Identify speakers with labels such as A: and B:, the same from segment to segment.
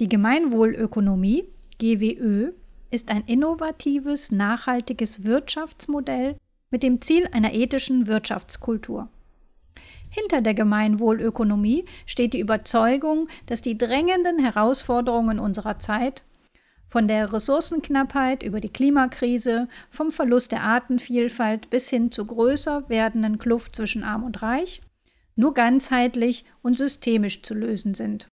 A: Die Gemeinwohlökonomie, GWÖ, ist ein innovatives, nachhaltiges Wirtschaftsmodell mit dem Ziel einer ethischen Wirtschaftskultur. Hinter der Gemeinwohlökonomie steht die Überzeugung, dass die drängenden Herausforderungen unserer Zeit von der Ressourcenknappheit über die Klimakrise, vom Verlust der Artenvielfalt bis hin zur größer werdenden Kluft zwischen Arm und Reich nur ganzheitlich und systemisch zu lösen sind.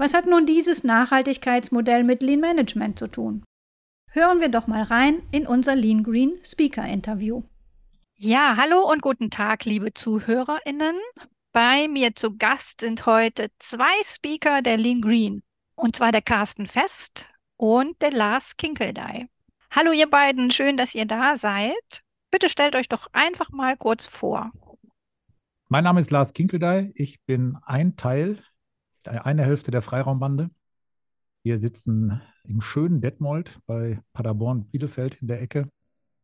A: Was hat nun dieses Nachhaltigkeitsmodell mit Lean Management zu tun? Hören wir doch mal rein in unser Lean Green Speaker Interview. Ja, hallo und guten Tag, liebe ZuhörerInnen. Bei mir zu Gast sind heute zwei Speaker der Lean Green. Und zwar der Carsten Fest und der Lars Kinkeldey. Hallo, ihr beiden, schön, dass ihr da seid. Bitte stellt euch doch einfach mal kurz vor.
B: Mein Name ist Lars Kinkeldey. Ich bin ein Teil, eine Hälfte der Freiraumbande. Wir sitzen im schönen Detmold bei Paderborn Bielefeld in der Ecke,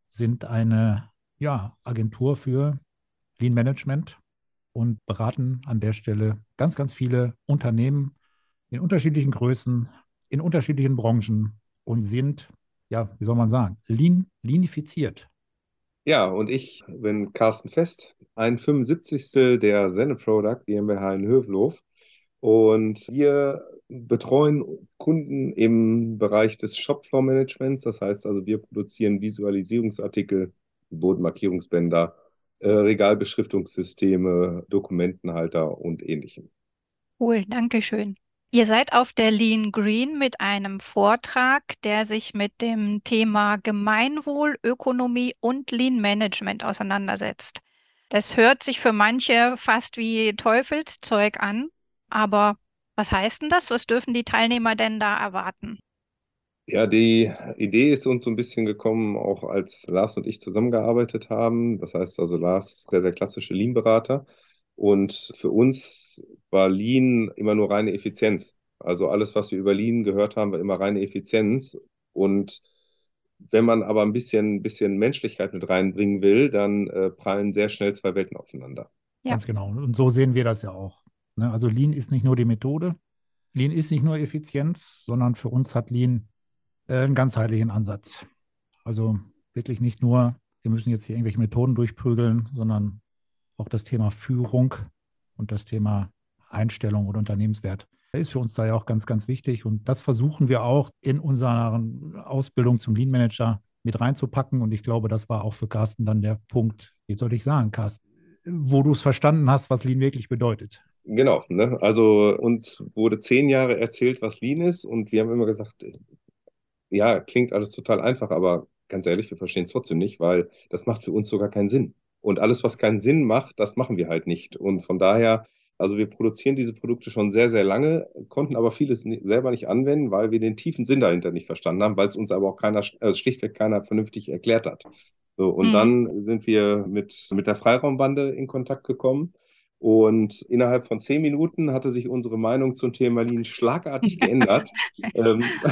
B: sind eine ja, Agentur für Lean Management und beraten an der Stelle ganz, ganz viele Unternehmen in unterschiedlichen Größen, in unterschiedlichen Branchen und sind, ja, wie soll man sagen, lean, leanifiziert.
C: Ja, und ich bin Carsten Fest, ein 75. der Senne Product GmbH in Hövelhof. Und wir betreuen Kunden im Bereich des Shopfloor Managements. Das heißt also, wir produzieren Visualisierungsartikel, Bodenmarkierungsbänder, äh, Regalbeschriftungssysteme, Dokumentenhalter und ähnlichem.
A: Cool, danke schön. Ihr seid auf der Lean Green mit einem Vortrag, der sich mit dem Thema Gemeinwohl, Ökonomie und Lean Management auseinandersetzt. Das hört sich für manche fast wie Teufelszeug an, aber was heißt denn das? Was dürfen die Teilnehmer denn da erwarten?
C: Ja, die Idee ist uns so ein bisschen gekommen, auch als Lars und ich zusammengearbeitet haben. Das heißt also, Lars ist der, der klassische Lean-Berater und für uns war Lean immer nur reine Effizienz. Also alles, was wir über Lean gehört haben, war immer reine Effizienz. Und wenn man aber ein bisschen, bisschen Menschlichkeit mit reinbringen will, dann äh, prallen sehr schnell zwei Welten aufeinander.
B: Ja. Ganz genau. Und so sehen wir das ja auch. Ne? Also Lean ist nicht nur die Methode, Lean ist nicht nur Effizienz, sondern für uns hat Lean äh, einen ganzheitlichen Ansatz. Also wirklich nicht nur, wir müssen jetzt hier irgendwelche Methoden durchprügeln, sondern auch das Thema Führung und das Thema Einstellung und Unternehmenswert ist für uns da ja auch ganz, ganz wichtig. Und das versuchen wir auch in unserer Ausbildung zum Lean Manager mit reinzupacken. Und ich glaube, das war auch für Carsten dann der Punkt, wie soll ich sagen, Carsten, wo du es verstanden hast, was Lean wirklich bedeutet.
C: Genau, ne? also uns wurde zehn Jahre erzählt, was Lean ist und wir haben immer gesagt, ja, klingt alles total einfach, aber ganz ehrlich, wir verstehen es trotzdem nicht, weil das macht für uns sogar keinen Sinn. Und alles, was keinen Sinn macht, das machen wir halt nicht. Und von daher, also wir produzieren diese Produkte schon sehr, sehr lange, konnten aber vieles selber nicht anwenden, weil wir den tiefen Sinn dahinter nicht verstanden haben, weil es uns aber auch keiner, also schlichtweg keiner vernünftig erklärt hat. So, und mhm. dann sind wir mit, mit der Freiraumbande in Kontakt gekommen und innerhalb von zehn Minuten hatte sich unsere Meinung zum Thema Lean schlagartig geändert. ähm,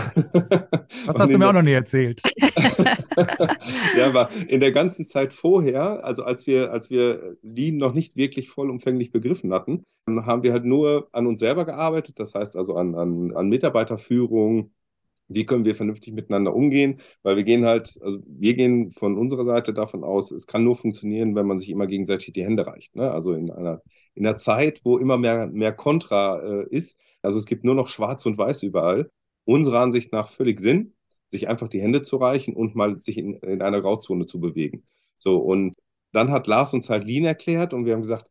B: das hast du mir auch noch nie erzählt.
C: ja, aber in der ganzen Zeit vorher, also als wir, als wir Lean noch nicht wirklich vollumfänglich begriffen hatten, haben wir halt nur an uns selber gearbeitet. Das heißt also an, an, an Mitarbeiterführung, wie können wir vernünftig miteinander umgehen, weil wir gehen halt, also wir gehen von unserer Seite davon aus, es kann nur funktionieren, wenn man sich immer gegenseitig die Hände reicht. Ne? Also in einer, in einer Zeit, wo immer mehr, mehr Kontra äh, ist, also es gibt nur noch Schwarz und Weiß überall, unserer Ansicht nach völlig Sinn, sich einfach die Hände zu reichen und mal sich in, in einer Grauzone zu bewegen. So, und dann hat Lars uns halt Lean erklärt und wir haben gesagt,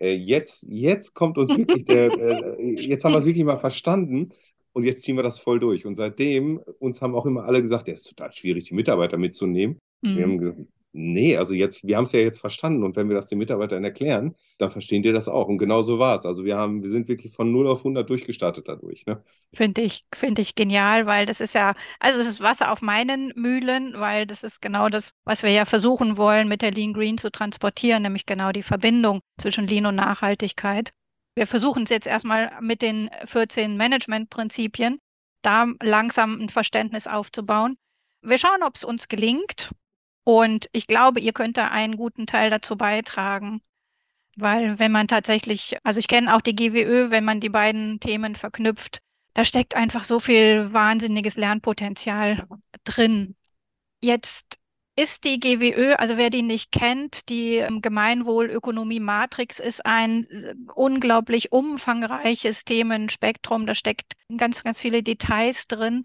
C: äh, jetzt, jetzt kommt uns wirklich der, äh, jetzt haben wir es wirklich mal verstanden. Und jetzt ziehen wir das voll durch. Und seitdem, uns haben auch immer alle gesagt, ja, ist total schwierig, die Mitarbeiter mitzunehmen. Mhm. Wir haben gesagt, nee, also jetzt, wir haben es ja jetzt verstanden. Und wenn wir das den Mitarbeitern erklären, dann verstehen die das auch. Und genau so war es. Also wir haben, wir sind wirklich von 0 auf 100 durchgestartet dadurch. Ne?
A: Finde ich, finde ich genial, weil das ist ja, also es ist Wasser auf meinen Mühlen, weil das ist genau das, was wir ja versuchen wollen, mit der Lean Green zu transportieren, nämlich genau die Verbindung zwischen Lean und Nachhaltigkeit. Wir versuchen es jetzt erstmal mit den 14 Managementprinzipien, da langsam ein Verständnis aufzubauen. Wir schauen, ob es uns gelingt. Und ich glaube, ihr könnt da einen guten Teil dazu beitragen. Weil wenn man tatsächlich, also ich kenne auch die GWÖ, wenn man die beiden Themen verknüpft, Da steckt einfach so viel wahnsinniges Lernpotenzial drin. Jetzt ist die GWÖ, also wer die nicht kennt, die Gemeinwohlökonomie-Matrix ist ein äh, unglaublich umfangreiches Themenspektrum. Da steckt ganz, ganz viele Details drin.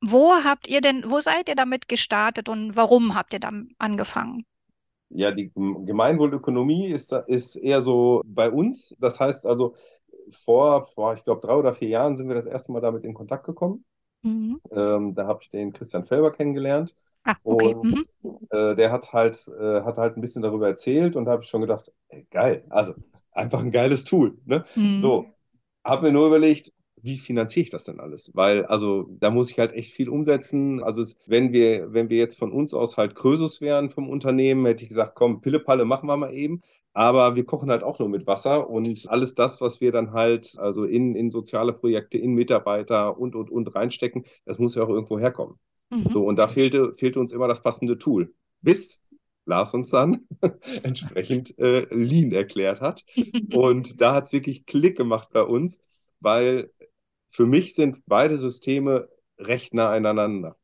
A: Wo habt ihr denn, wo seid ihr damit gestartet und warum habt ihr damit angefangen?
C: Ja, die Gemeinwohlökonomie ist, ist eher so bei uns. Das heißt also, vor, vor ich glaube, drei oder vier Jahren sind wir das erste Mal damit in Kontakt gekommen. Mhm. Ähm, da habe ich den Christian Felber kennengelernt. Ah, okay. Und mhm. äh, der hat halt, äh, hat halt ein bisschen darüber erzählt und da habe ich schon gedacht, ey, geil, also einfach ein geiles Tool. Ne? Mhm. So, habe mir nur überlegt, wie finanziere ich das denn alles? Weil, also, da muss ich halt echt viel umsetzen. Also, wenn wir, wenn wir jetzt von uns aus halt Krösus wären vom Unternehmen, hätte ich gesagt, komm, Pillepalle machen wir mal eben. Aber wir kochen halt auch nur mit Wasser und alles das, was wir dann halt, also in, in soziale Projekte, in Mitarbeiter und, und, und reinstecken, das muss ja auch irgendwo herkommen. Mhm. So, und da fehlte, fehlte uns immer das passende Tool. Bis Lars uns dann entsprechend äh, Lean erklärt hat. Und da hat es wirklich Klick gemacht bei uns, weil für mich sind beide Systeme recht nah aneinander.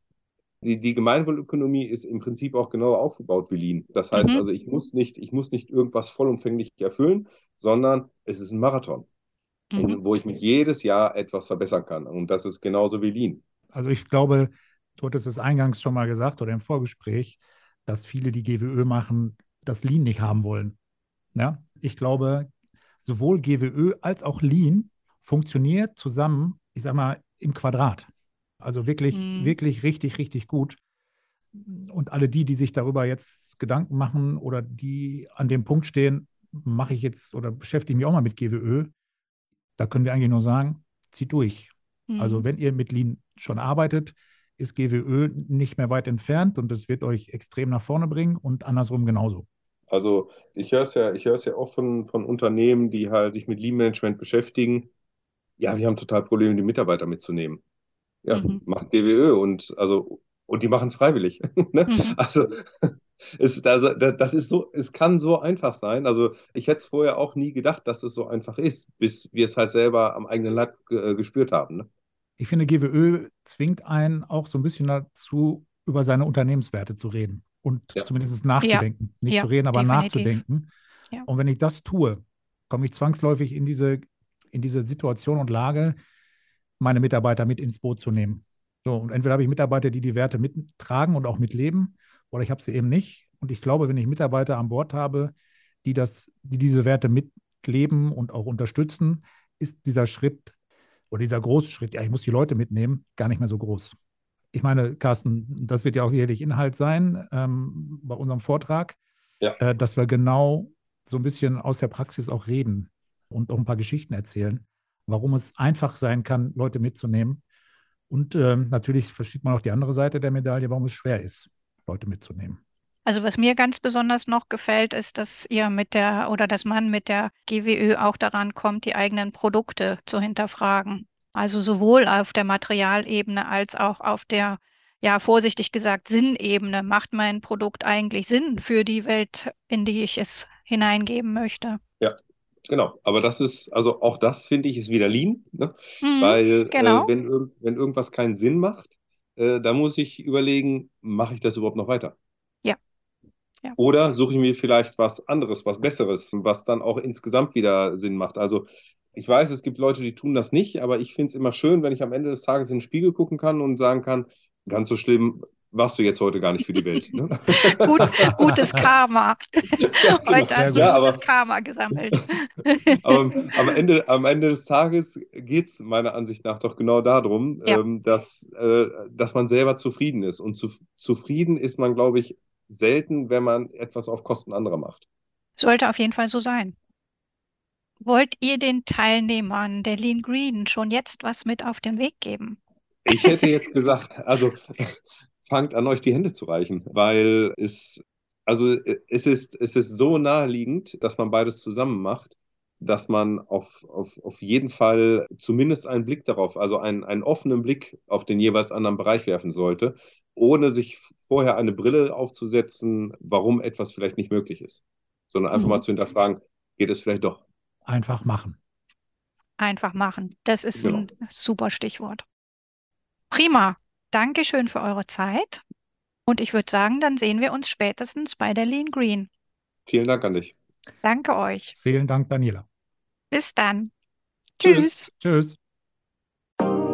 C: Die, die Gemeinwohlökonomie ist im Prinzip auch genau aufgebaut wie Lean. Das heißt mhm. also, ich muss, nicht, ich muss nicht irgendwas vollumfänglich erfüllen, sondern es ist ein Marathon, mhm. wo ich mich jedes Jahr etwas verbessern kann. Und das ist genauso wie Lean.
B: Also ich glaube, du hattest es eingangs schon mal gesagt oder im Vorgespräch, dass viele, die GWÖ machen, das Lean nicht haben wollen. Ja, ich glaube, sowohl GWÖ als auch Lean funktioniert zusammen, ich sag mal, im Quadrat. Also wirklich, mhm. wirklich richtig, richtig gut. Und alle die, die sich darüber jetzt Gedanken machen oder die an dem Punkt stehen, mache ich jetzt oder beschäftige mich auch mal mit GWÖ, da können wir eigentlich nur sagen, zieht durch. Also mhm. Also wenn ihr mit Lean schon arbeitet, ist GWÖ nicht mehr weit entfernt und es wird euch extrem nach vorne bringen und andersrum genauso.
C: Also ich höre es ja, ich höre es ja oft von, von Unternehmen, die halt sich mit Lean Management beschäftigen. Ja, wir haben total Probleme, die Mitarbeiter mitzunehmen. Ja, mhm. macht GWÖ und also und die machen es freiwillig. ne? mhm. Also es, also das ist so, es kann so einfach sein. Also ich hätte es vorher auch nie gedacht, dass es so einfach ist, bis wir es halt selber am eigenen Leib äh, gespürt haben. Ne?
B: ich finde, GWÖ zwingt einen auch so ein bisschen dazu, über seine Unternehmenswerte zu reden und ja. zumindest nachzudenken. Ja. Nicht ja, zu reden, aber definitiv. nachzudenken. Und wenn ich das tue, komme ich zwangsläufig in diese, in diese Situation und Lage, meine Mitarbeiter mit ins Boot zu nehmen. So, und entweder habe ich Mitarbeiter, die die Werte mittragen und auch mitleben, oder ich habe sie eben nicht. Und ich glaube, wenn ich Mitarbeiter an Bord habe, die, das, die diese Werte mitleben und auch unterstützen, ist dieser Schritt oder dieser große Schritt, ja, ich muss die Leute mitnehmen, gar nicht mehr so groß. Ich meine, Carsten, das wird ja auch sicherlich Inhalt sein ähm, bei unserem Vortrag, ja. äh, dass wir genau so ein bisschen aus der Praxis auch reden und auch ein paar Geschichten erzählen, warum es einfach sein kann, Leute mitzunehmen. Und äh, natürlich versteht man auch die andere Seite der Medaille, warum es schwer ist, Leute mitzunehmen.
A: Also was mir ganz besonders noch gefällt, ist, dass ihr mit der oder dass man mit der GWÖ auch daran kommt, die eigenen Produkte zu hinterfragen. Also sowohl auf der Materialebene als auch auf der, ja, vorsichtig gesagt, Sinnebene. Macht mein Produkt eigentlich Sinn für die Welt, in die ich es hineingeben möchte?
C: Ja, Genau, aber das ist, also auch das finde ich ist wieder Lean, ne? Mhm, weil genau. äh, wenn, wenn irgendwas keinen Sinn macht, äh, da muss ich überlegen, mache ich das überhaupt noch weiter? Ja. Oder suche ich mir vielleicht was anderes, was Besseres, was dann auch insgesamt wieder Sinn macht. Also ich weiß, es gibt Leute, die tun das nicht, aber ich finde es immer schön, wenn ich am Ende des Tages in den Spiegel gucken kann und sagen kann, ganz so schlimm warst du jetzt heute gar nicht für die Welt. Ne?
A: Gut, gutes Karma. Ja, genau. Heute hast du ja, gutes aber, Karma gesammelt.
C: aber am Ende, am Ende des Tages geht es meiner Ansicht nach doch genau darum, ähm, dass, äh, dass man selber zufrieden ist. Und zu, zufrieden ist man, glaube ich, selten, wenn man etwas auf Kosten anderer macht.
A: Sollte auf jeden Fall so sein. Wollt ihr den Teilnehmern der Lean Green schon jetzt was mit auf den Weg geben?
C: Ich hätte jetzt gesagt, also fangt an, euch die Hände zu reichen, weil es, also es ist, es ist so naheliegend, dass man beides zusammen macht, dass man auf, auf, auf jeden Fall zumindest einen Blick darauf, also einen, einen offenen Blick auf den jeweils anderen Bereich werfen sollte, ohne sich vorher eine Brille aufzusetzen, warum etwas vielleicht nicht möglich ist, sondern einfach mhm. mal zu hinterfragen, geht es vielleicht doch?
B: Einfach machen.
A: einfach machen. Das ist
C: Genau.
A: ein super Stichwort. Prima. Dankeschön für eure Zeit. Und ich würde sagen, dann sehen wir uns spätestens bei der Lean Green.
C: Vielen Dank an dich.
A: Danke euch.
B: Vielen Dank, Daniela.
A: Bis dann.
C: Tschüss.
A: Tschüss.
B: Tschüss.